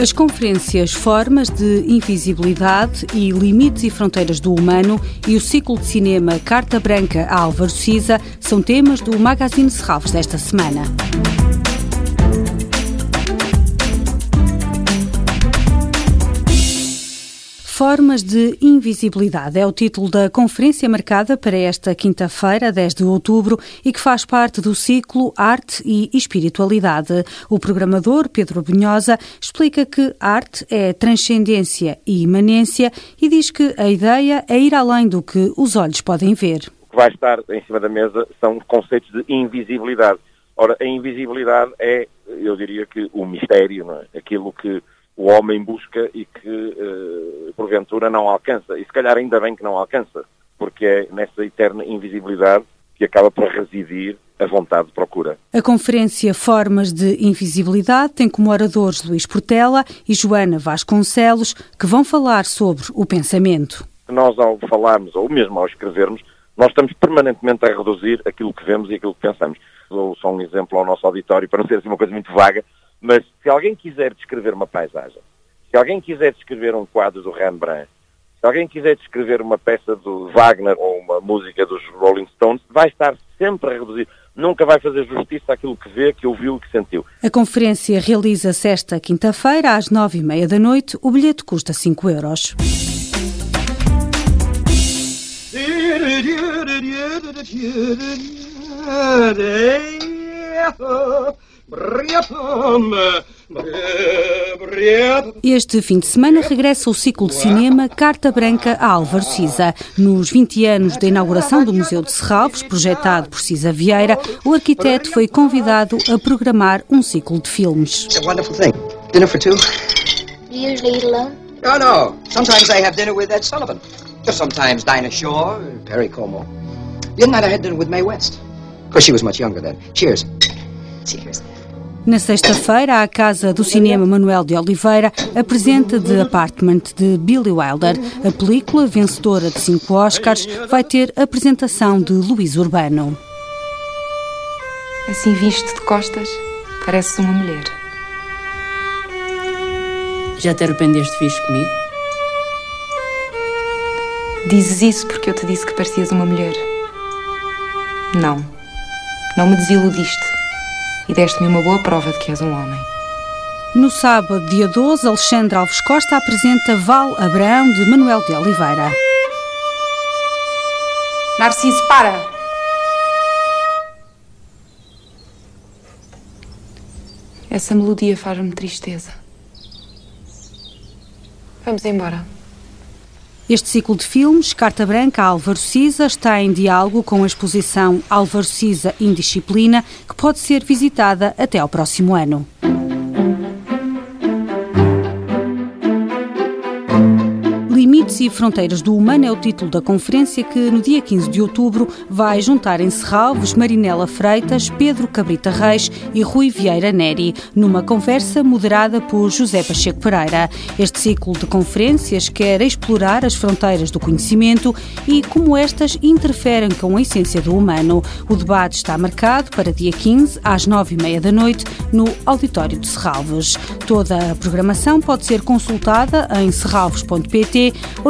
As conferências Formas de Invisibilidade e Limites e Fronteiras do Humano e o ciclo de cinema Carta Branca a Álvaro Siza são temas do Magazine Serralves desta semana. Formas de Invisibilidade é o título da conferência marcada para esta quinta-feira, 10 de outubro, e que faz parte do ciclo Arte e Espiritualidade. O programador Pedro Bunhosa explica que arte é transcendência e imanência e diz que a ideia é ir além do que os olhos podem ver. O que vai estar em cima da mesa são conceitos de invisibilidade. Ora, a invisibilidade é, eu diria que, o mistério, é? aquilo que o homem busca e que, uh, porventura, não alcança. E se calhar ainda bem que não alcança, porque é nessa eterna invisibilidade que acaba por residir a vontade de procura. A conferência Formas de Invisibilidade tem como oradores Luís Portela e Joana Vasconcelos, que vão falar sobre o pensamento. Nós, ao falarmos, ou mesmo ao escrevermos, nós estamos permanentemente a reduzir aquilo que vemos e aquilo que pensamos. Dou só um exemplo ao nosso auditório, para não ser assim uma coisa muito vaga, mas se alguém quiser descrever uma paisagem, se alguém quiser descrever um quadro do Rembrandt, se alguém quiser descrever uma peça do Wagner ou uma música dos Rolling Stones, vai estar sempre a reduzir. Nunca vai fazer justiça àquilo que vê, que ouviu, que sentiu. A conferência realiza-se esta quinta-feira, às nove e meia da noite. O bilhete custa cinco euros. Este fim de semana regressa o ciclo de cinema Carta Branca a Álvaro Siza. Nos 20 anos da inauguração do Museu de Serralves, projetado por Cisa Vieira, o arquiteto foi convidado a programar um ciclo de filmes. It's a wonderful thing. Dinner for two? Usually alone? Oh, no. Sometimes I have dinner with Ed Sullivan. Sometimes Dinah Shore, Perry Como. The other night I had dinner with Mae West. Of course, she was much younger then. Cheers. Cheers. Na sexta-feira, a Casa do Cinema Manuel de Oliveira apresenta The Apartment de Billy Wilder. A película, vencedora de cinco Oscars, vai ter apresentação de Luís Urbano. Assim visto de costas, pareces uma mulher. Já te arrependeste de visto comigo? Dizes isso porque eu te disse que parecias uma mulher. Não. Não me desiludiste e deste-me uma boa prova de que és um homem. No sábado, dia 12, Alexandre Alves Costa apresenta Val Abraão de Manuel de Oliveira. Narciso, para! Essa melodia faz-me tristeza. Vamos embora. Este ciclo de filmes, Carta Branca Álvaro Siza, está em diálogo com a exposição Álvaro Siza Indisciplina, que pode ser visitada até ao próximo ano. E Fronteiras do Humano é o título da conferência que, no dia 15 de outubro, vai juntar em Serralves Marinela Freitas, Pedro Cabrita Reis e Rui Vieira Neri, numa conversa moderada por José Pacheco Pereira. Este ciclo de conferências quer explorar as fronteiras do conhecimento e como estas interferem com a essência do humano. O debate está marcado para dia 15, às 9h30 da noite, no Auditório de Serralves. Toda a programação pode ser consultada em serralves.pt